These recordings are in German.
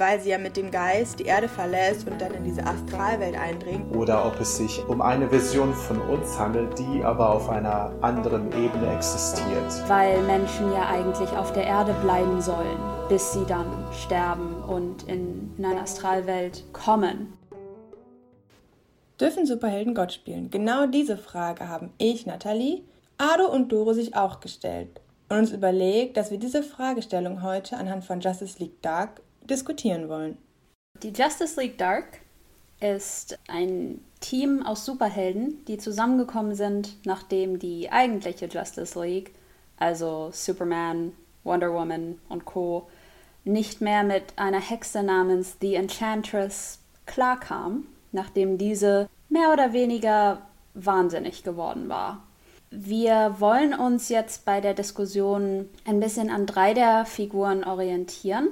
weil sie ja mit dem Geist die Erde verlässt und dann in diese Astralwelt eindringt. Oder ob es sich um eine Version von uns handelt, die aber auf einer anderen Ebene existiert. Weil Menschen ja eigentlich auf der Erde bleiben sollen, bis sie dann sterben und in, in eine Astralwelt kommen. Dürfen Superhelden Gott spielen? Genau diese Frage haben ich, Nathalie, Ado und Doro sich auch gestellt und uns überlegt, dass wir diese Fragestellung heute anhand von Justice League Dark diskutieren wollen. Die Justice League Dark ist ein Team aus Superhelden, die zusammengekommen sind, nachdem die eigentliche Justice League, also Superman, Wonder Woman und Co., nicht mehr mit einer Hexe namens The Enchantress klarkam, nachdem diese mehr oder weniger wahnsinnig geworden war. Wir wollen uns jetzt bei der Diskussion ein bisschen an drei der Figuren orientieren.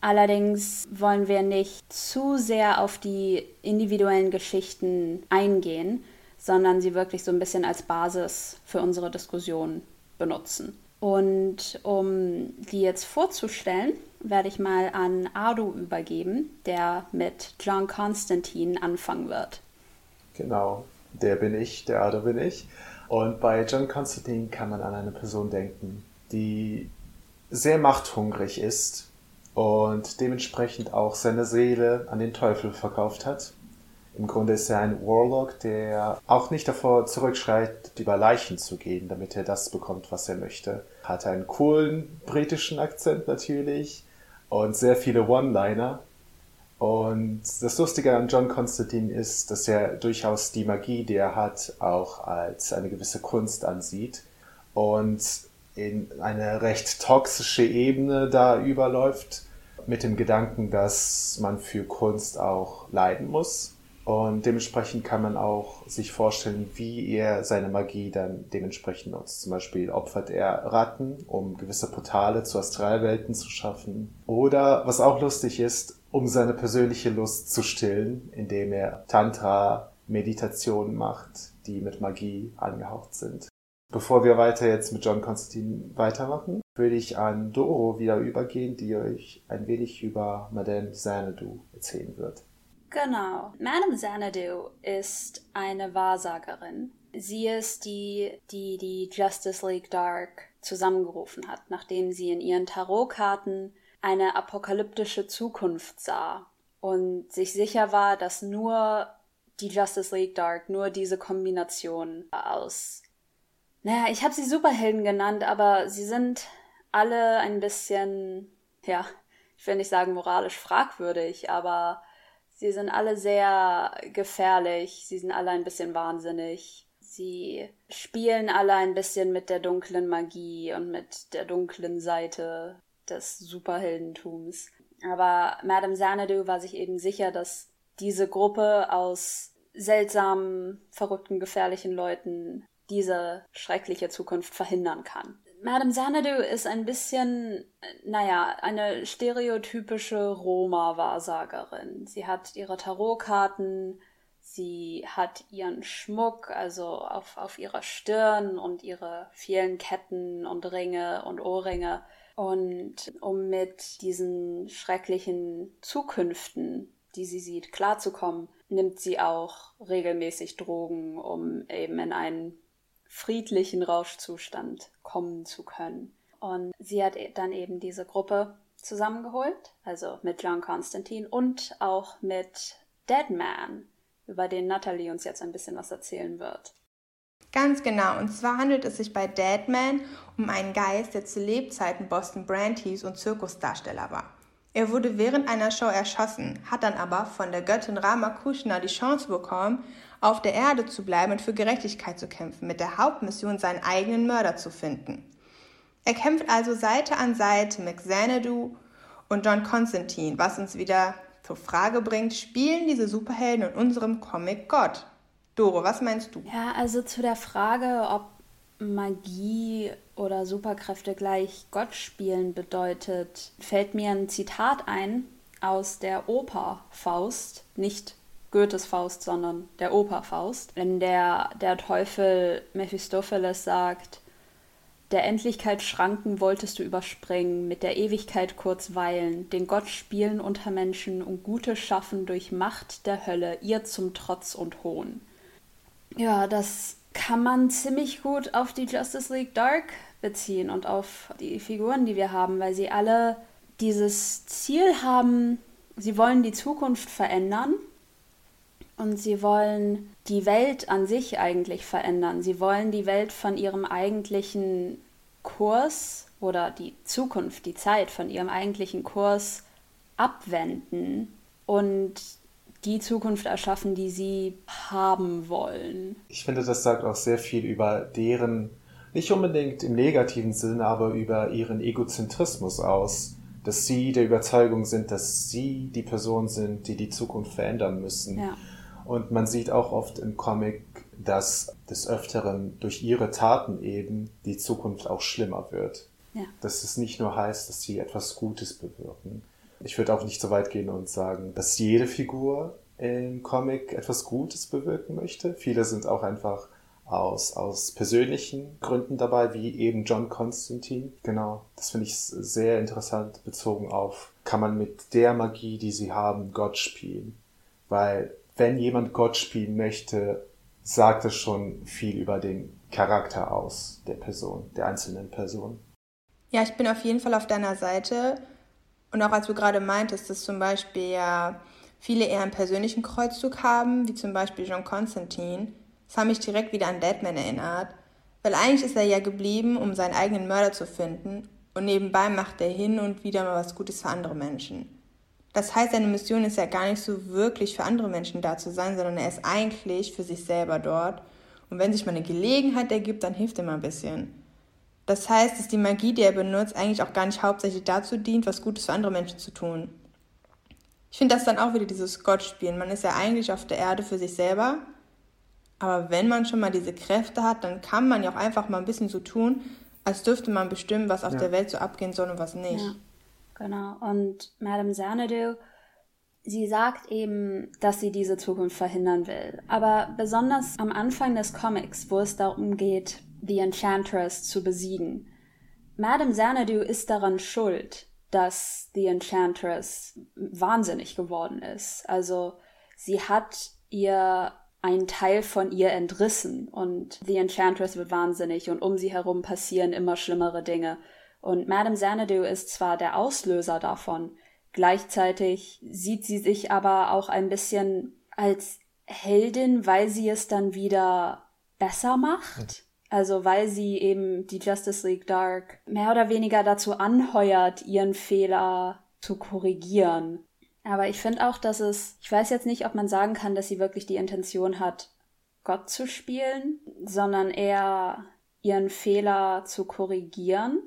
Allerdings wollen wir nicht zu sehr auf die individuellen Geschichten eingehen, sondern sie wirklich so ein bisschen als Basis für unsere Diskussion benutzen. Und um die jetzt vorzustellen, werde ich mal an Ardu übergeben, der mit John Constantine anfangen wird. Genau, der bin ich, der Ardu bin ich. Und bei John Constantine kann man an eine Person denken, die sehr machthungrig ist und dementsprechend auch seine Seele an den Teufel verkauft hat. Im Grunde ist er ein Warlock, der auch nicht davor zurückschreit, über Leichen zu gehen, damit er das bekommt, was er möchte. Hat einen coolen britischen Akzent natürlich und sehr viele One-Liner. Und das Lustige an John Constantine ist, dass er durchaus die Magie, die er hat, auch als eine gewisse Kunst ansieht und in eine recht toxische Ebene da überläuft, mit dem Gedanken, dass man für Kunst auch leiden muss. Und dementsprechend kann man auch sich vorstellen, wie er seine Magie dann dementsprechend nutzt. Zum Beispiel opfert er Ratten, um gewisse Portale zu Astralwelten zu schaffen. Oder, was auch lustig ist, um seine persönliche Lust zu stillen, indem er Tantra-Meditationen macht, die mit Magie angehaucht sind. Bevor wir weiter jetzt mit John Constantine weitermachen, würde ich an Doro wieder übergehen, die euch ein wenig über Madame Xanadu erzählen wird. Genau. Madame Xanadu ist eine Wahrsagerin. Sie ist die, die die Justice League Dark zusammengerufen hat, nachdem sie in ihren Tarotkarten eine apokalyptische Zukunft sah und sich sicher war, dass nur die Justice League Dark, nur diese Kombination aus. Naja, ich habe sie Superhelden genannt, aber sie sind alle ein bisschen, ja, ich will nicht sagen moralisch fragwürdig, aber sie sind alle sehr gefährlich, sie sind alle ein bisschen wahnsinnig. Sie spielen alle ein bisschen mit der dunklen Magie und mit der dunklen Seite des Superheldentums. Aber Madame Xanadu war sich eben sicher, dass diese Gruppe aus seltsamen, verrückten, gefährlichen Leuten diese schreckliche Zukunft verhindern kann. Madame Xanadu ist ein bisschen, naja, eine stereotypische Roma-Wahrsagerin. Sie hat ihre Tarotkarten, sie hat ihren Schmuck, also auf, auf ihrer Stirn und ihre vielen Ketten und Ringe und Ohrringe. Und um mit diesen schrecklichen Zukünften, die sie sieht, klarzukommen, nimmt sie auch regelmäßig Drogen, um eben in einen friedlichen Rauschzustand kommen zu können. Und sie hat e-, dann eben diese Gruppe zusammengeholt, also mit John Constantine und auch mit Deadman, über den Natalie uns jetzt ein bisschen was erzählen wird. Ganz genau, und zwar handelt es sich bei Deadman um einen Geist, der zu Lebzeiten Boston Brand hieß und Zirkusdarsteller war. Er wurde während einer Show erschossen, hat dann aber von der Göttin Ramakrishna die Chance bekommen, auf der Erde zu bleiben und für Gerechtigkeit zu kämpfen, mit der Hauptmission, seinen eigenen Mörder zu finden. Er kämpft also Seite an Seite mit Xanadu und John Constantine, was uns wieder zur Frage bringt, spielen diese Superhelden in unserem Comic Gott? Doro, was meinst du? Ja, also zu der Frage, ob Magie oder Superkräfte gleich Gott spielen bedeutet, fällt mir ein Zitat ein aus der Oper Faust, nicht Goethes Faust, sondern der Oper Faust, in der der Teufel Mephistopheles sagt, Der Endlichkeit Schranken wolltest du überspringen, mit der Ewigkeit kurz weilen, den Gott spielen unter Menschen und Gutes schaffen durch Macht der Hölle, ihr zum Trotz und Hohn. Ja, das kann man ziemlich gut auf die Justice League Dark beziehen und auf die Figuren, die wir haben, weil sie alle dieses Ziel haben, sie wollen die Zukunft verändern und sie wollen die Welt an sich eigentlich verändern. Sie wollen die Welt von ihrem eigentlichen Kurs oder die Zukunft, die Zeit von ihrem eigentlichen Kurs abwenden und die Zukunft erschaffen, die sie haben wollen. Ich finde, das sagt auch sehr viel über deren, nicht unbedingt im negativen Sinn, aber über ihren Egozentrismus aus, dass sie der Überzeugung sind, dass sie die Person sind, die die Zukunft verändern müssen. Ja. Und man sieht auch oft im Comic, dass des Öfteren durch ihre Taten eben die Zukunft auch schlimmer wird. Ja. Dass es nicht nur heißt, dass sie etwas Gutes bewirken. Ich würde auch nicht so weit gehen und sagen, dass jede Figur im Comic etwas Gutes bewirken möchte. Viele sind auch einfach aus, aus persönlichen Gründen dabei, wie eben John Constantine. Genau, das finde ich sehr interessant bezogen auf, kann man mit der Magie, die sie haben, Gott spielen. Weil wenn jemand Gott spielen möchte, sagt es schon viel über den Charakter aus der Person, der einzelnen Person. Ja, ich bin auf jeden Fall auf deiner Seite. Und auch als du gerade meintest, dass zum Beispiel ja viele eher einen persönlichen Kreuzzug haben, wie zum Beispiel John Constantine, das hat mich direkt wieder an Deadman erinnert, weil eigentlich ist er ja geblieben, um seinen eigenen Mörder zu finden und nebenbei macht er hin und wieder mal was Gutes für andere Menschen. Das heißt, seine Mission ist ja gar nicht so wirklich für andere Menschen da zu sein, sondern er ist eigentlich für sich selber dort. Und wenn sich mal eine Gelegenheit ergibt, dann hilft er mal ein bisschen. Das heißt, dass die Magie, die er benutzt, eigentlich auch gar nicht hauptsächlich dazu dient, was Gutes für andere Menschen zu tun. Ich finde das dann auch wieder dieses Gott-Spielen. Man ist ja eigentlich auf der Erde für sich selber. Aber wenn man schon mal diese Kräfte hat, dann kann man ja auch einfach mal ein bisschen so tun, als dürfte man bestimmen, was auf ja. der Welt so abgehen soll und was nicht. Ja, genau. Und Madame Xanadu, sie sagt eben, dass sie diese Zukunft verhindern will. Aber besonders am Anfang des Comics, wo es darum geht, The Enchantress zu besiegen. Madame Xanadu ist daran schuld, dass The Enchantress wahnsinnig geworden ist. Also sie hat ihr einen Teil von ihr entrissen und The Enchantress wird wahnsinnig und um sie herum passieren immer schlimmere Dinge. Und Madame Xanadu ist zwar der Auslöser davon, gleichzeitig sieht sie sich aber auch ein bisschen als Heldin, weil sie es dann wieder besser macht. Also weil sie eben die Justice League Dark mehr oder weniger dazu anheuert, ihren Fehler zu korrigieren. Aber ich finde auch, dass es, ich weiß jetzt nicht, ob man sagen kann, dass sie wirklich die Intention hat, Gott zu spielen, sondern eher ihren Fehler zu korrigieren.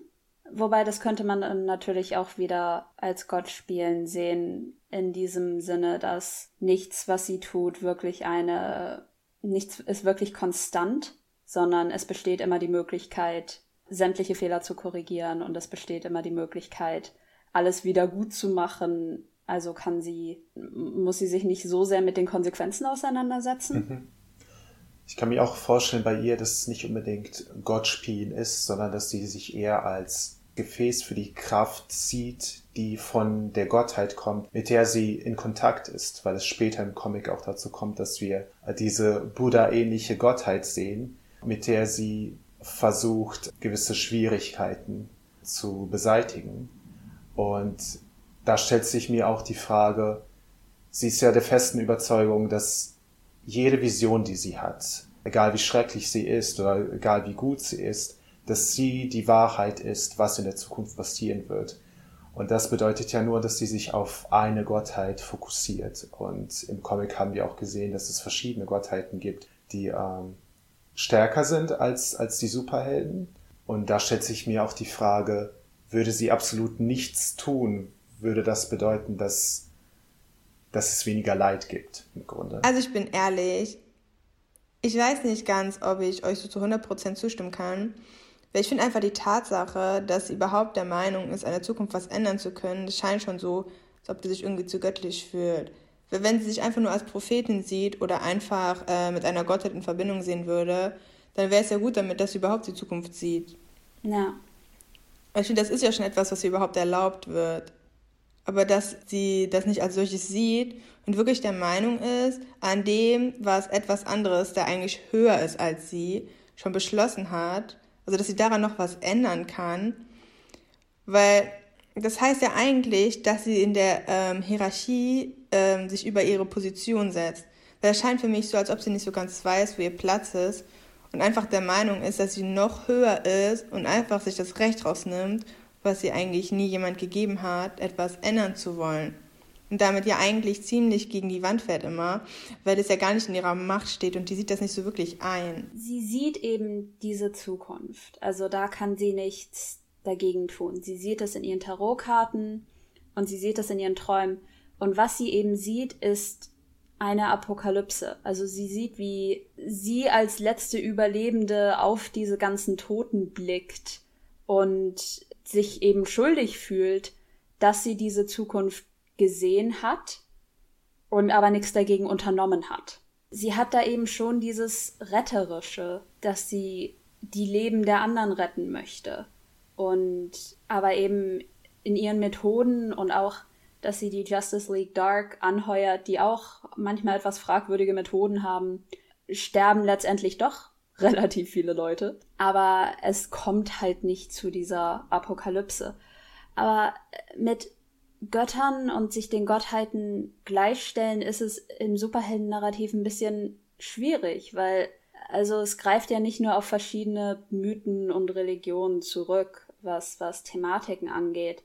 Wobei das könnte man dann natürlich auch wieder als Gott spielen sehen, in diesem Sinne, dass nichts, was sie tut, wirklich eine, nichts ist wirklich konstant, sondern es besteht immer die Möglichkeit, sämtliche Fehler zu korrigieren und es besteht immer die Möglichkeit, alles wieder gut zu machen. Also kann sie, muss sie sich nicht so sehr mit den Konsequenzen auseinandersetzen. Mhm. Ich kann mir auch vorstellen bei ihr, dass es nicht unbedingt Gott spielen ist, sondern dass sie sich eher als Gefäß für die Kraft sieht, die von der Gottheit kommt, mit der sie in Kontakt ist, weil es später im Comic auch dazu kommt, dass wir diese Buddha-ähnliche Gottheit sehen, mit der sie versucht, gewisse Schwierigkeiten zu beseitigen. Und da stellt sich mir auch die Frage, sie ist ja der festen Überzeugung, dass jede Vision, die sie hat, egal wie schrecklich sie ist oder egal wie gut sie ist, dass sie die Wahrheit ist, was in der Zukunft passieren wird. Und das bedeutet ja nur, dass sie sich auf eine Gottheit fokussiert. Und im Comic haben wir auch gesehen, dass es verschiedene Gottheiten gibt, die ähm, stärker sind als, als die Superhelden. Und da stellt sich mir auch die Frage, würde sie absolut nichts tun, würde das bedeuten, dass, dass es weniger Leid gibt im Grunde. Also ich bin ehrlich, ich weiß nicht ganz, ob ich euch so zu 100% zustimmen kann. Weil ich finde einfach die Tatsache, dass sie überhaupt der Meinung ist, an der Zukunft was ändern zu können, das scheint schon so, als ob sie sich irgendwie zu göttlich fühlt. Weil wenn sie sich einfach nur als Prophetin sieht oder einfach äh, mit einer Gottheit in Verbindung sehen würde, dann wäre es ja gut damit, dass sie überhaupt die Zukunft sieht. Ja. Ich finde, das ist ja schon etwas, was ihr überhaupt erlaubt wird. Aber dass sie das nicht als solches sieht und wirklich der Meinung ist, an dem, was etwas anderes, der eigentlich höher ist als sie, schon beschlossen hat, also dass sie daran noch was ändern kann, weil das heißt ja eigentlich, dass sie in der ähm, Hierarchie ähm, sich über ihre Position setzt. Weil es scheint für mich so, als ob sie nicht so ganz weiß, wo ihr Platz ist und einfach der Meinung ist, dass sie noch höher ist und einfach sich das Recht rausnimmt, was sie eigentlich nie jemand gegeben hat, etwas ändern zu wollen. Und damit ja eigentlich ziemlich gegen die Wand fährt immer, weil es ja gar nicht in ihrer Macht steht und die sieht das nicht so wirklich ein. Sie sieht eben diese Zukunft. Also da kann sie nichts dagegen tun. Sie sieht es in ihren Tarotkarten und sie sieht es in ihren Träumen. Und was sie eben sieht, ist eine Apokalypse. Also sie sieht, wie sie als letzte Überlebende auf diese ganzen Toten blickt und sich eben schuldig fühlt, dass sie diese Zukunft gesehen hat und aber nichts dagegen unternommen hat. Sie hat da eben schon dieses Retterische, dass sie die Leben der anderen retten möchte. Und aber eben in ihren Methoden und auch, dass sie die Justice League Dark anheuert, die auch manchmal etwas fragwürdige Methoden haben, sterben letztendlich doch relativ viele Leute. Aber es kommt halt nicht zu dieser Apokalypse. Aber mit Göttern und sich den Gottheiten gleichstellen, ist es im Superhelden-Narrativ ein bisschen schwierig, weil also es greift ja nicht nur auf verschiedene Mythen und Religionen zurück, was, was Thematiken angeht,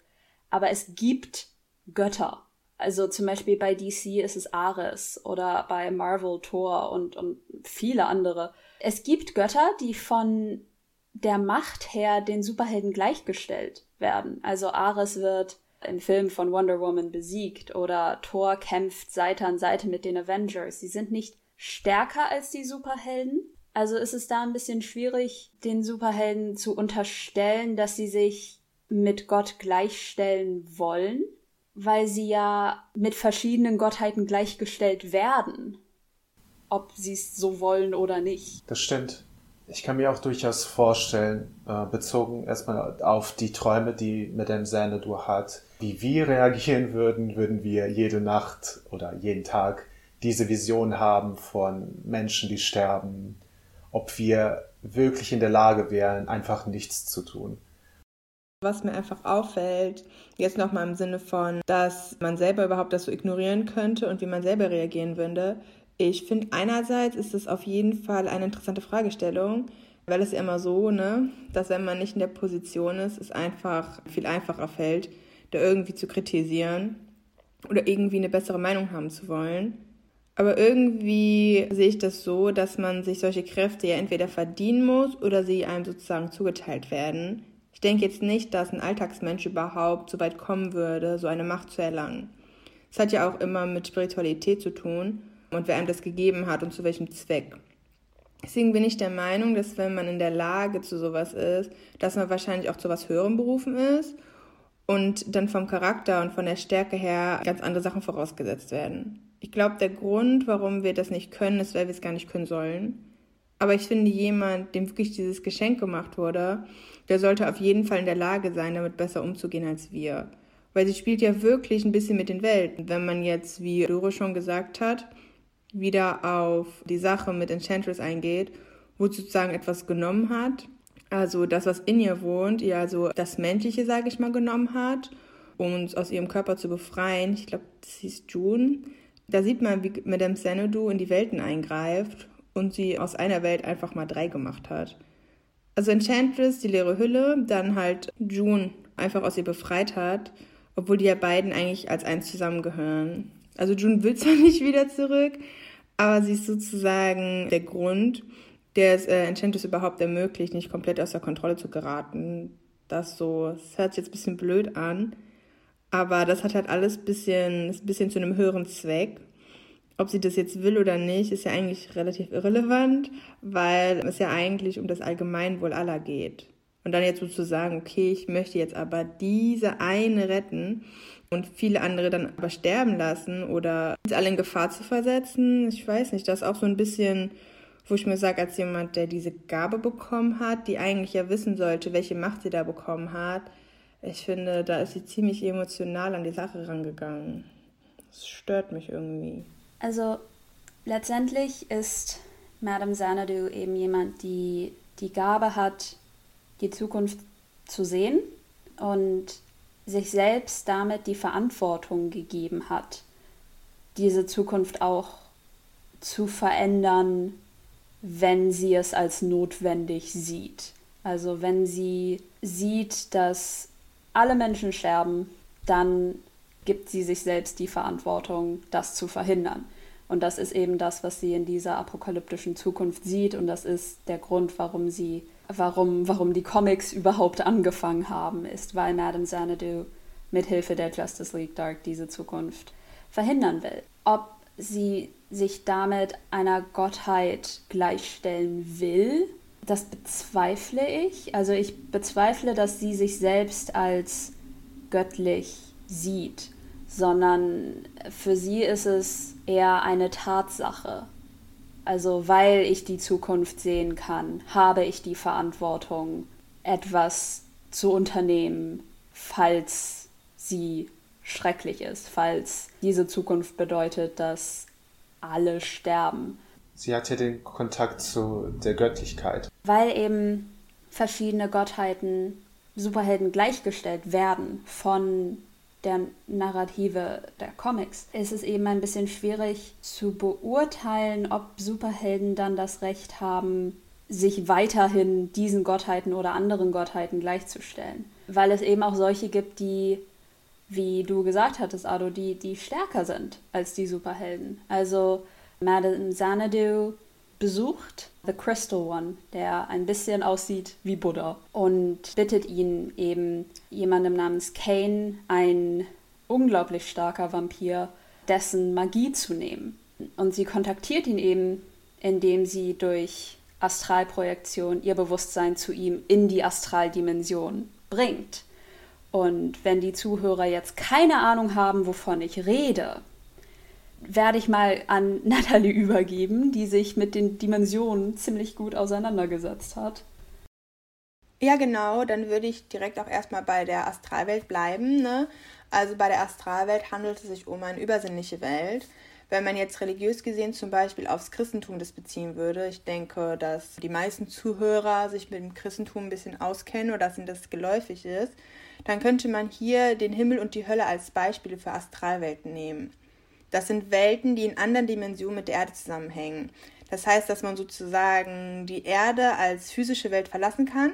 aber es gibt Götter. Also zum Beispiel bei DC ist es Ares oder bei Marvel Thor und, und viele andere. Es gibt Götter, die von der Macht her den Superhelden gleichgestellt werden. Also Ares wird im Film von Wonder Woman besiegt oder Thor kämpft Seite an Seite mit den Avengers. Sie sind nicht stärker als die Superhelden. Also ist es da ein bisschen schwierig, den Superhelden zu unterstellen, dass sie sich mit Gott gleichstellen wollen weil sie ja mit verschiedenen Gottheiten gleichgestellt werden. Ob sie es so wollen oder nicht. Das stimmt. Ich kann mir auch durchaus vorstellen, äh, bezogen erstmal auf die Träume, die Madame Xanadu hat, wie wir reagieren würden, würden wir jede Nacht oder jeden Tag diese Vision haben von Menschen, die sterben, ob wir wirklich in der Lage wären, einfach nichts zu tun. Was mir einfach auffällt, jetzt nochmal im Sinne von, dass man selber überhaupt das so ignorieren könnte und wie man selber reagieren würde. Ich finde, einerseits ist es auf jeden Fall eine interessante Fragestellung, weil es ja immer so, ne, dass wenn man nicht in der Position ist, es einfach viel einfacher fällt, da irgendwie zu kritisieren oder irgendwie eine bessere Meinung haben zu wollen. Aber irgendwie sehe ich das so, dass man sich solche Kräfte ja entweder verdienen muss oder sie einem sozusagen zugeteilt werden. Ich denke jetzt nicht, dass ein Alltagsmensch überhaupt so weit kommen würde, so eine Macht zu erlangen. Es hat ja auch immer mit Spiritualität zu tun und wer einem das gegeben hat und zu welchem Zweck. Deswegen bin ich der Meinung, dass wenn man in der Lage zu sowas ist, dass man wahrscheinlich auch zu was Höherem berufen ist und dann vom Charakter und von der Stärke her ganz andere Sachen vorausgesetzt werden. Ich glaube, der Grund, warum wir das nicht können, ist, weil wir es gar nicht können sollen. Aber ich finde, jemand, dem wirklich dieses Geschenk gemacht wurde, der sollte auf jeden Fall in der Lage sein, damit besser umzugehen als wir. Weil sie spielt ja wirklich ein bisschen mit den Welten. Wenn man jetzt, wie Doro schon gesagt hat, wieder auf die Sache mit Enchantress eingeht, wo sie sozusagen etwas genommen hat, also das, was in ihr wohnt, ihr also das Menschliche, sage ich mal, genommen hat, um uns aus ihrem Körper zu befreien. Ich glaube, das hieß June. Da sieht man, wie Madame Xanadu in die Welten eingreift und sie aus einer Welt einfach mal drei gemacht hat. Also Enchantress, die leere Hülle, dann halt June einfach aus ihr befreit hat, obwohl die ja beiden eigentlich als eins zusammengehören. Also June will zwar nicht wieder zurück, aber sie ist sozusagen der Grund, der es äh, Enchantress überhaupt ermöglicht, nicht komplett aus der Kontrolle zu geraten. Das so, das hört sich jetzt ein bisschen blöd an, aber das hat halt alles bisschen, ist ein bisschen zu einem höheren Zweck ob sie das jetzt will oder nicht, ist ja eigentlich relativ irrelevant, weil es ja eigentlich um das Allgemeinwohl aller geht. Und dann jetzt so zu sagen, okay, ich möchte jetzt aber diese eine retten und viele andere dann aber sterben lassen oder alle in Gefahr zu versetzen, ich weiß nicht, das ist auch so ein bisschen wo ich mir sage, als jemand, der diese Gabe bekommen hat, die eigentlich ja wissen sollte, welche Macht sie da bekommen hat, ich finde, da ist sie ziemlich emotional an die Sache rangegangen. Das stört mich irgendwie. Also letztendlich ist Madame Xanadu eben jemand, die die Gabe hat, die Zukunft zu sehen und sich selbst damit die Verantwortung gegeben hat, diese Zukunft auch zu verändern, wenn sie es als notwendig sieht. Also wenn sie sieht, dass alle Menschen sterben, dann gibt sie sich selbst die Verantwortung, das zu verhindern. Und das ist eben das, was sie in dieser apokalyptischen Zukunft sieht. Und das ist der Grund, warum sie, warum, warum die Comics überhaupt angefangen haben, ist, weil Madame Xanadu mit Hilfe der Justice League Dark diese Zukunft verhindern will. Ob sie sich damit einer Gottheit gleichstellen will, das bezweifle ich. Also ich bezweifle, dass sie sich selbst als göttlich sieht, sondern für sie ist es eher eine Tatsache. Also weil ich die Zukunft sehen kann, habe ich die Verantwortung, etwas zu unternehmen, falls sie schrecklich ist, falls diese Zukunft bedeutet, dass alle sterben. Sie hat ja den Kontakt zu der Göttlichkeit. Weil eben verschiedene Gottheiten Superhelden gleichgestellt werden von der Narrative der Comics, ist es eben ein bisschen schwierig zu beurteilen, ob Superhelden dann das Recht haben, sich weiterhin diesen Gottheiten oder anderen Gottheiten gleichzustellen. Weil es eben auch solche gibt, die, wie du gesagt hattest, Ado, die, die stärker sind als die Superhelden. Also Madame Xanadu besucht The Crystal One, der ein bisschen aussieht wie Buddha und bittet ihn eben jemandem namens Kane, ein unglaublich starker Vampir, dessen Magie zu nehmen. Und sie kontaktiert ihn eben, indem sie durch Astralprojektion ihr Bewusstsein zu ihm in die Astraldimension bringt. Und wenn die Zuhörer jetzt keine Ahnung haben, wovon ich rede, werde ich mal an Natalie übergeben, die sich mit den Dimensionen ziemlich gut auseinandergesetzt hat. Ja, genau, dann würde ich direkt auch erstmal bei der Astralwelt bleiben. Ne? Also bei der Astralwelt handelt es sich um eine übersinnliche Welt. Wenn man jetzt religiös gesehen zum Beispiel aufs Christentum das beziehen würde, ich denke, dass die meisten Zuhörer sich mit dem Christentum ein bisschen auskennen oder dass ihnen das geläufig ist, dann könnte man hier den Himmel und die Hölle als Beispiele für Astralwelten nehmen. Das sind Welten, die in anderen Dimensionen mit der Erde zusammenhängen. Das heißt, dass man sozusagen die Erde als physische Welt verlassen kann,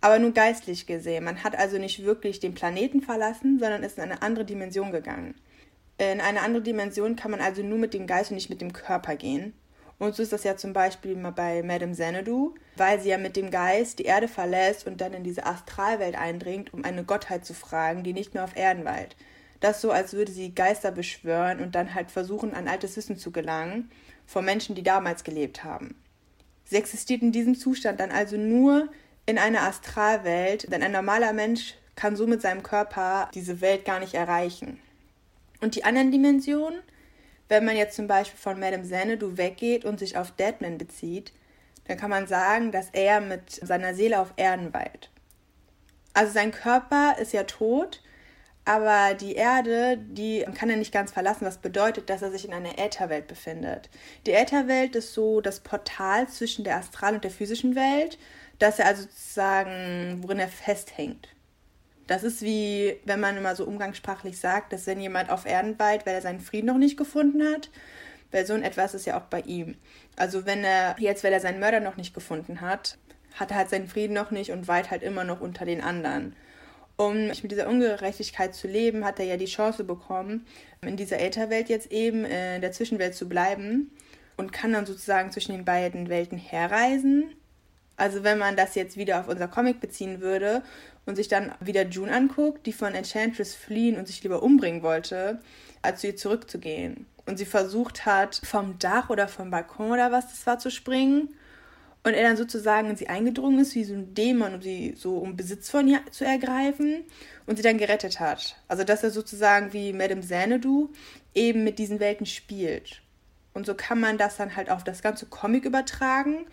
aber nur geistlich gesehen. Man hat also nicht wirklich den Planeten verlassen, sondern ist in eine andere Dimension gegangen. In eine andere Dimension kann man also nur mit dem Geist und nicht mit dem Körper gehen. Und so ist das ja zum Beispiel bei Madame Xanadu, weil sie ja mit dem Geist die Erde verlässt und dann in diese Astralwelt eindringt, um eine Gottheit zu fragen, die nicht mehr auf Erden weilt das so, als würde sie Geister beschwören und dann halt versuchen, an altes Wissen zu gelangen von Menschen, die damals gelebt haben. Sie existiert in diesem Zustand dann also nur in einer Astralwelt, denn ein normaler Mensch kann so mit seinem Körper diese Welt gar nicht erreichen. Und die anderen Dimensionen, wenn man jetzt zum Beispiel von Madame Xanadu weggeht und sich auf Deadman bezieht, dann kann man sagen, dass er mit seiner Seele auf Erden weilt. Also sein Körper ist ja tot aber die Erde, die kann er nicht ganz verlassen, was bedeutet, dass er sich in einer Ätherwelt befindet. Die Ätherwelt ist so das Portal zwischen der astralen und der physischen Welt, dass er also sozusagen, worin er festhängt. Das ist wie, wenn man immer so umgangssprachlich sagt, dass wenn jemand auf Erden weilt, weil er seinen Frieden noch nicht gefunden hat, weil so etwas ist ja auch bei ihm. Also wenn er jetzt, weil er seinen Mörder noch nicht gefunden hat, hat er halt seinen Frieden noch nicht und weilt halt immer noch unter den anderen. Um mit dieser Ungerechtigkeit zu leben, hat er ja die Chance bekommen, in dieser Ätherwelt jetzt eben äh, in der Zwischenwelt zu bleiben und kann dann sozusagen zwischen den beiden Welten herreisen. Also wenn man das jetzt wieder auf unser Comic beziehen würde und sich dann wieder June anguckt, die von Enchantress fliehen und sich lieber umbringen wollte, als zu ihr zurückzugehen. Und sie versucht hat, vom Dach oder vom Balkon oder was das war zu springen und er dann sozusagen in sie eingedrungen ist, wie so ein Dämon, um sie so um Besitz von ihr zu ergreifen und sie dann gerettet hat. Also dass er sozusagen wie Madame Xanadu eben mit diesen Welten spielt. Und so kann man das dann halt auf das ganze Comic übertragen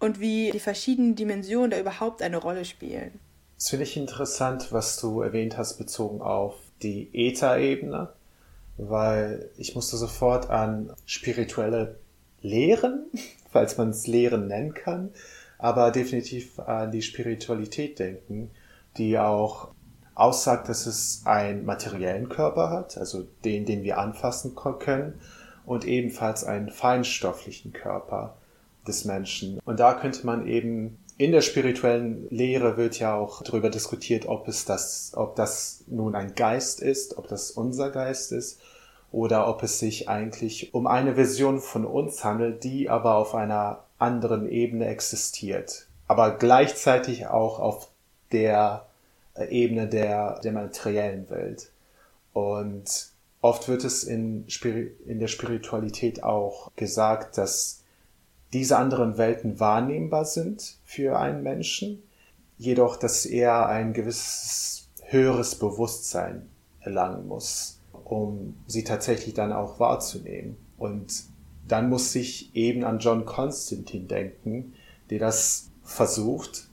und wie die verschiedenen Dimensionen da überhaupt eine Rolle spielen. Das finde ich interessant, was du erwähnt hast, bezogen auf die Äther-Ebene, weil ich musste sofort an spirituelle Lehren, falls man es Lehren nennen kann, aber definitiv an die Spiritualität denken, die auch aussagt, dass es einen materiellen Körper hat, also den, den wir anfassen können, und ebenfalls einen feinstofflichen Körper des Menschen. Und da könnte man eben in der spirituellen Lehre wird ja auch darüber diskutiert, ob es das, ob das nun ein Geist ist, ob das unser Geist ist oder ob es sich eigentlich um eine Version von uns handelt, die aber auf einer anderen Ebene existiert, aber gleichzeitig auch auf der äh, Ebene der, der materiellen Welt. Und oft wird es in, in der Spiritualität auch gesagt, dass diese anderen Welten wahrnehmbar sind für einen Menschen, jedoch, dass er ein gewisses höheres Bewusstsein erlangen muss, um sie tatsächlich dann auch wahrzunehmen. Und dann muss ich eben an John Constantine denken, der das versucht.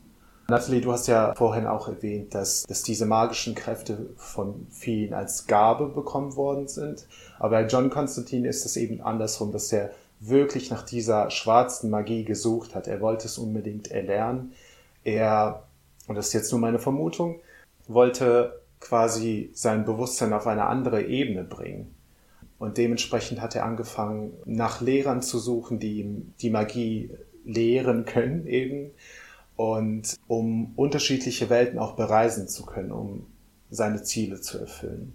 Natalie, du hast ja vorhin auch erwähnt, dass, dass diese magischen Kräfte von vielen als Gabe bekommen worden sind. Aber bei John Constantine ist es eben andersrum, dass er wirklich nach dieser schwarzen Magie gesucht hat. Er wollte es unbedingt erlernen. Er, und das ist jetzt nur meine Vermutung, wollte quasi sein Bewusstsein auf eine andere Ebene bringen. Und dementsprechend hat er angefangen, nach Lehrern zu suchen, die ihm die Magie lehren können eben. Und um unterschiedliche Welten auch bereisen zu können, um seine Ziele zu erfüllen.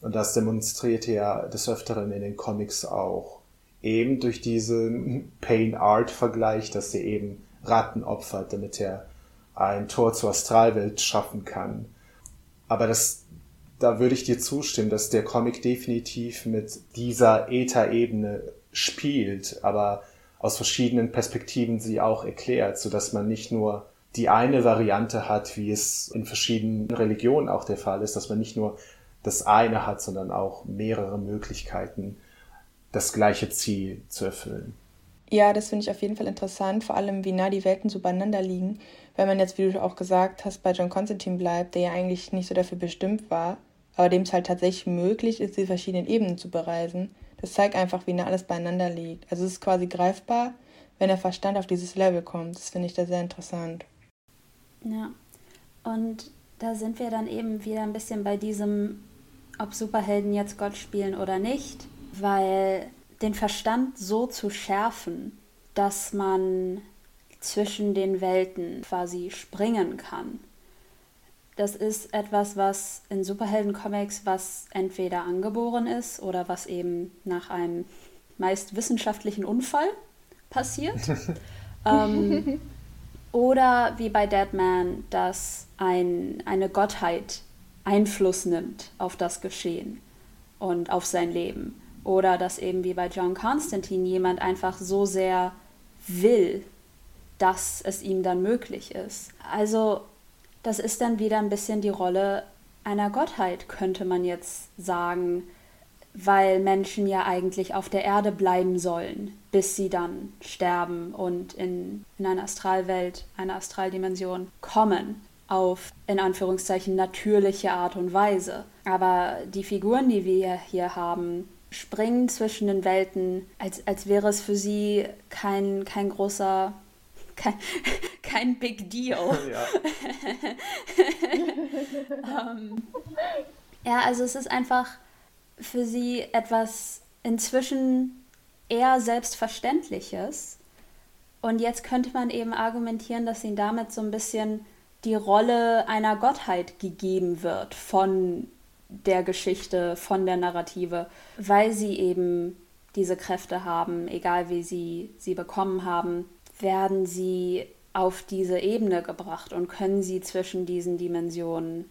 Und das demonstrierte er des Öfteren in den Comics auch eben durch diesen Pain-Art-Vergleich, dass er eben Ratten opfert, damit er ein Tor zur Astralwelt schaffen kann. Aber das, da würde ich dir zustimmen, dass der Comic definitiv mit dieser Äther-Ebene spielt, aber aus verschiedenen Perspektiven sie auch erklärt, so dass man nicht nur die eine Variante hat, wie es in verschiedenen Religionen auch der Fall ist, dass man nicht nur das eine hat, sondern auch mehrere Möglichkeiten, das gleiche Ziel zu erfüllen. Ja, das finde ich auf jeden Fall interessant, vor allem wie nah die Welten so beieinander liegen. Wenn man jetzt, wie du auch gesagt hast, bei John Constantine bleibt, der ja eigentlich nicht so dafür bestimmt war, aber dem es halt tatsächlich möglich ist, die verschiedenen Ebenen zu bereisen. Das zeigt einfach, wie nah alles beieinander liegt. Also es ist quasi greifbar, wenn der Verstand auf dieses Level kommt. Das finde ich da sehr interessant. Ja, und da sind wir dann eben wieder ein bisschen bei diesem, ob Superhelden jetzt Gott spielen oder nicht weil den Verstand so zu schärfen, dass man zwischen den Welten quasi springen kann. Das ist etwas, was in Superhelden-Comics, was entweder angeboren ist oder was eben nach einem meist wissenschaftlichen Unfall passiert. ähm, oder wie bei Deadman, dass ein, eine Gottheit Einfluss nimmt auf das Geschehen und auf sein Leben. Oder dass eben wie bei John Constantine jemand einfach so sehr will, dass es ihm dann möglich ist. Also das ist dann wieder ein bisschen die Rolle einer Gottheit, könnte man jetzt sagen, weil Menschen ja eigentlich auf der Erde bleiben sollen, bis sie dann sterben und in, in eine Astralwelt, eine Astraldimension kommen auf in Anführungszeichen natürliche Art und Weise. Aber die Figuren, die wir hier haben, springen zwischen den Welten, als, als wäre es für sie kein, kein großer, kein, kein Big Deal. Ja. um, ähm, ja, also es ist einfach für sie etwas inzwischen eher Selbstverständliches. Und jetzt könnte man eben argumentieren, dass ihnen damit so ein bisschen die Rolle einer Gottheit gegeben wird von der Geschichte, von der Narrative, weil sie eben diese Kräfte haben, egal wie sie sie bekommen haben, werden sie auf diese Ebene gebracht und können sie zwischen diesen Dimensionen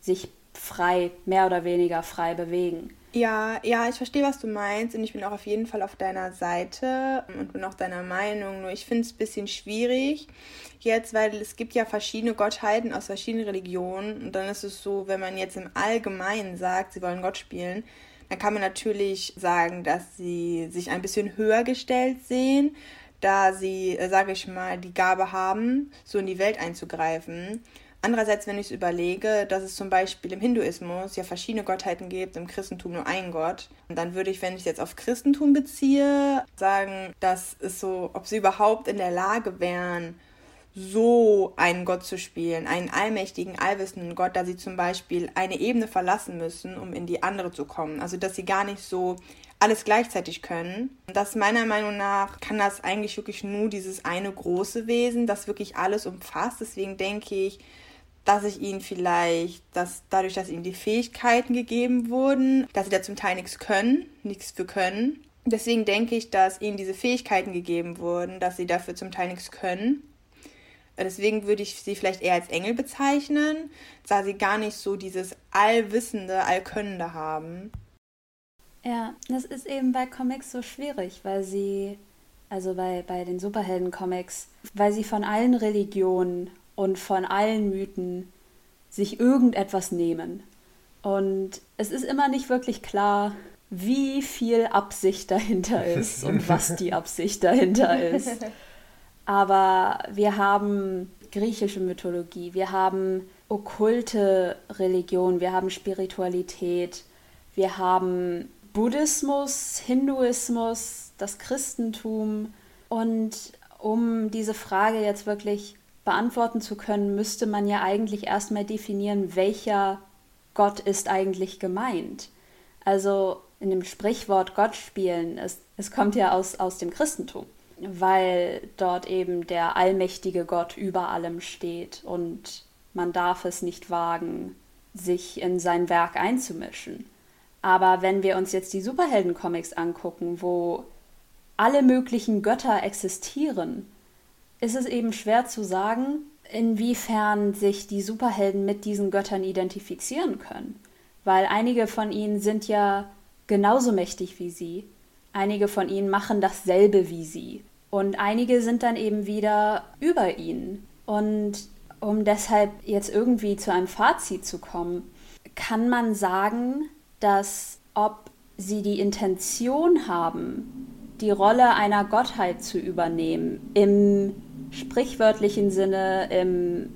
sich frei, mehr oder weniger frei bewegen. Ja, ja, ich verstehe, was du meinst und ich bin auch auf jeden Fall auf deiner Seite und bin auch deiner Meinung. Nur ich finde es ein bisschen schwierig jetzt, weil es gibt ja verschiedene Gottheiten aus verschiedenen Religionen und dann ist es so, wenn man jetzt im Allgemeinen sagt, sie wollen Gott spielen, dann kann man natürlich sagen, dass sie sich ein bisschen höher gestellt sehen, da sie, äh, sage ich mal, die Gabe haben, so in die Welt einzugreifen. Andererseits, wenn ich es überlege, dass es zum Beispiel im Hinduismus ja verschiedene Gottheiten gibt, im Christentum nur einen Gott, dann würde ich, wenn ich es jetzt auf Christentum beziehe, sagen, dass es so, ob sie überhaupt in der Lage wären, so einen Gott zu spielen, einen allmächtigen, allwissenden Gott, da sie zum Beispiel eine Ebene verlassen müssen, um in die andere zu kommen. Also dass sie gar nicht so alles gleichzeitig können. Das meiner Meinung nach kann das eigentlich wirklich nur dieses eine große Wesen, das wirklich alles umfasst. Deswegen denke ich, dass ich ihnen vielleicht, dass dadurch, dass ihnen die Fähigkeiten gegeben wurden, dass sie da zum Teil nichts können, nichts für können. Deswegen denke ich, dass ihnen diese Fähigkeiten gegeben wurden, dass sie dafür zum Teil nichts können. Deswegen würde ich sie vielleicht eher als Engel bezeichnen, da sie gar nicht so dieses Allwissende, Allkönnende haben. Ja, das ist eben bei Comics so schwierig, weil sie, also bei, bei den Superhelden-Comics, weil sie von allen Religionen und von allen Mythen sich irgendetwas nehmen. Und es ist immer nicht wirklich klar, wie viel Absicht dahinter ist und was die Absicht dahinter ist. Aber wir haben griechische Mythologie, wir haben okkulte Religion, wir haben Spiritualität, wir haben Buddhismus, Hinduismus, das Christentum. Und um diese Frage jetzt wirklich beantworten zu können, müsste man ja eigentlich erstmal definieren, welcher Gott ist eigentlich gemeint. Also in dem Sprichwort Gott spielen, es, es kommt ja aus, aus dem Christentum, weil dort eben der allmächtige Gott über allem steht und man darf es nicht wagen, sich in sein Werk einzumischen. Aber wenn wir uns jetzt die Superhelden-Comics angucken, wo alle möglichen Götter existieren, ist es eben schwer zu sagen, inwiefern sich die Superhelden mit diesen Göttern identifizieren können. Weil einige von ihnen sind ja genauso mächtig wie sie. Einige von ihnen machen dasselbe wie sie. Und einige sind dann eben wieder über ihnen. Und um deshalb jetzt irgendwie zu einem Fazit zu kommen, kann man sagen, dass ob sie die Intention haben, die Rolle einer Gottheit zu übernehmen, im sprichwörtlichen Sinne, im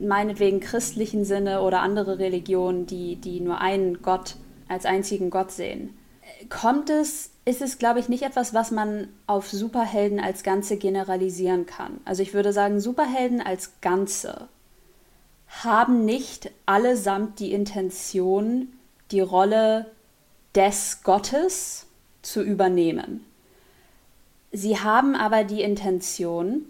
meinetwegen christlichen Sinne oder andere Religionen, die, die nur einen Gott als einzigen Gott sehen. Kommt es, ist es, glaube ich, nicht etwas, was man auf Superhelden als Ganze generalisieren kann. Also ich würde sagen, Superhelden als Ganze haben nicht allesamt die Intention, die Rolle des Gottes zu übernehmen. Sie haben aber die Intention,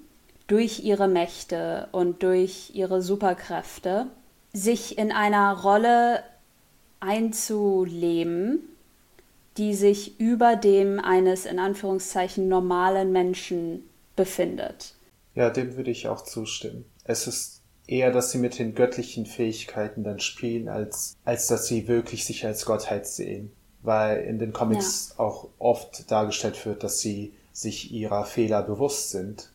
durch ihre Mächte und durch ihre Superkräfte sich in einer Rolle einzuleben, die sich über dem eines in Anführungszeichen normalen Menschen befindet. Ja, dem würde ich auch zustimmen. Es ist eher, dass sie mit den göttlichen Fähigkeiten dann spielen, als, als dass sie wirklich sich als Gottheit sehen. Weil in den Comics ja. auch oft dargestellt wird, dass sie sich ihrer Fehler bewusst sind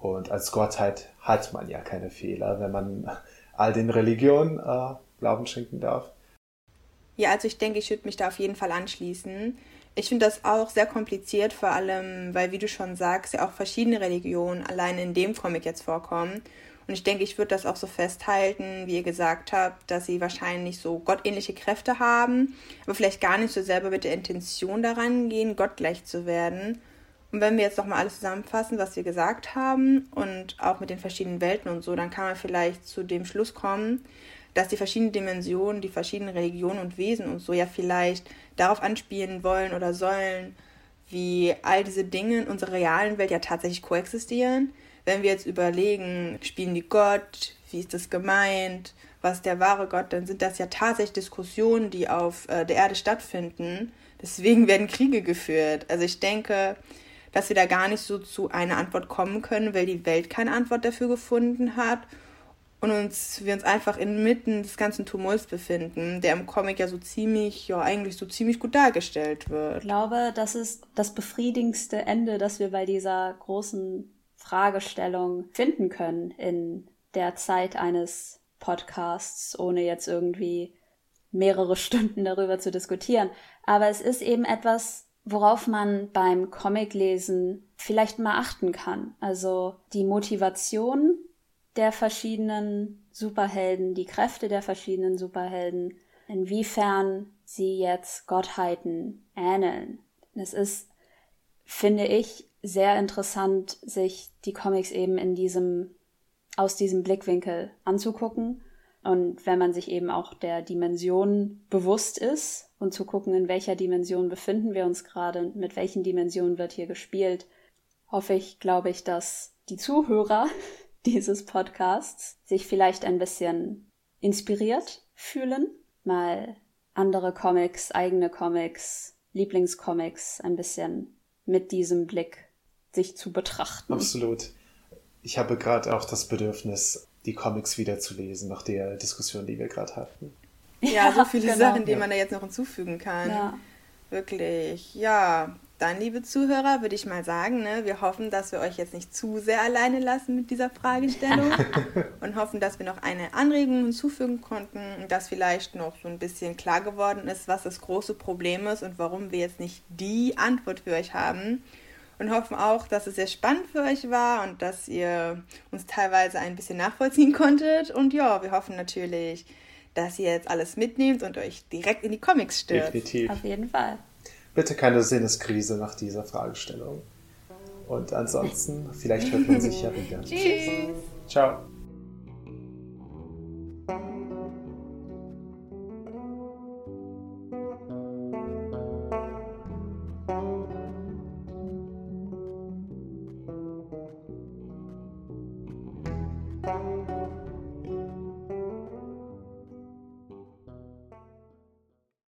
und als Gottheit hat man ja keine Fehler, wenn man all den Religionen äh, Glauben schenken darf. Ja, also ich denke, ich würde mich da auf jeden Fall anschließen. Ich finde das auch sehr kompliziert, vor allem, weil, wie du schon sagst, ja auch verschiedene Religionen allein in dem Comic jetzt vorkommen. Und ich denke, ich würde das auch so festhalten, wie ihr gesagt habt, dass sie wahrscheinlich so gottähnliche Kräfte haben, aber vielleicht gar nicht so selber mit der Intention daran gehen, gottgleich zu werden. Und wenn wir jetzt nochmal alles zusammenfassen, was wir gesagt haben und auch mit den verschiedenen Welten und so, dann kann man vielleicht zu dem Schluss kommen, dass die verschiedenen Dimensionen, die verschiedenen Religionen und Wesen und so ja vielleicht darauf anspielen wollen oder sollen, wie all diese Dinge in unserer realen Welt ja tatsächlich koexistieren. Wenn wir jetzt überlegen, spielen die Gott, wie ist das gemeint, was ist der wahre Gott, dann sind das ja tatsächlich Diskussionen, die auf äh, der Erde stattfinden. Deswegen werden Kriege geführt. Also ich denke, dass wir da gar nicht so zu einer Antwort kommen können, weil die Welt keine Antwort dafür gefunden hat und uns, wir uns einfach inmitten des ganzen Tumults befinden, der im Comic ja so ziemlich, ja eigentlich so ziemlich gut dargestellt wird. Ich glaube, das ist das befriedigendste Ende, das wir bei dieser großen Fragestellung finden können in der Zeit eines Podcasts, ohne jetzt irgendwie mehrere Stunden darüber zu diskutieren. Aber es ist eben etwas, worauf man beim Comiclesen vielleicht mal achten kann. Also die Motivation der verschiedenen Superhelden, die Kräfte der verschiedenen Superhelden, inwiefern sie jetzt Gottheiten ähneln. Es ist, finde ich, sehr interessant, sich die Comics eben in diesem, aus diesem Blickwinkel anzugucken. Und wenn man sich eben auch der Dimension bewusst ist und zu gucken, in welcher Dimension befinden wir uns gerade und mit welchen Dimensionen wird hier gespielt, hoffe ich, glaube ich, dass die Zuhörer dieses Podcasts sich vielleicht ein bisschen inspiriert fühlen, mal andere Comics, eigene Comics, Lieblingscomics ein bisschen mit diesem Blick sich zu betrachten. Absolut. Ich habe gerade auch das Bedürfnis, die Comics wieder zu lesen, nach der Diskussion, die wir gerade hatten. Ja, so viele genau. Sachen, die man da jetzt noch hinzufügen kann. Ja. Wirklich. Ja, dann, liebe Zuhörer, würde ich mal sagen, ne, wir hoffen, dass wir euch jetzt nicht zu sehr alleine lassen mit dieser Fragestellung und hoffen, dass wir noch eine Anregung hinzufügen konnten und dass vielleicht noch so ein bisschen klar geworden ist, was das große Problem ist und warum wir jetzt nicht die Antwort für euch haben. Und hoffen auch, dass es sehr spannend für euch war und dass ihr uns teilweise ein bisschen nachvollziehen konntet. Und ja, wir hoffen natürlich, dass ihr jetzt alles mitnehmt und euch direkt in die Comics stürzt. Definitiv. Auf jeden Fall. Bitte keine Sinneskrise nach dieser Fragestellung. Und ansonsten, vielleicht hört man sich ja wieder. Tschüss. Ciao.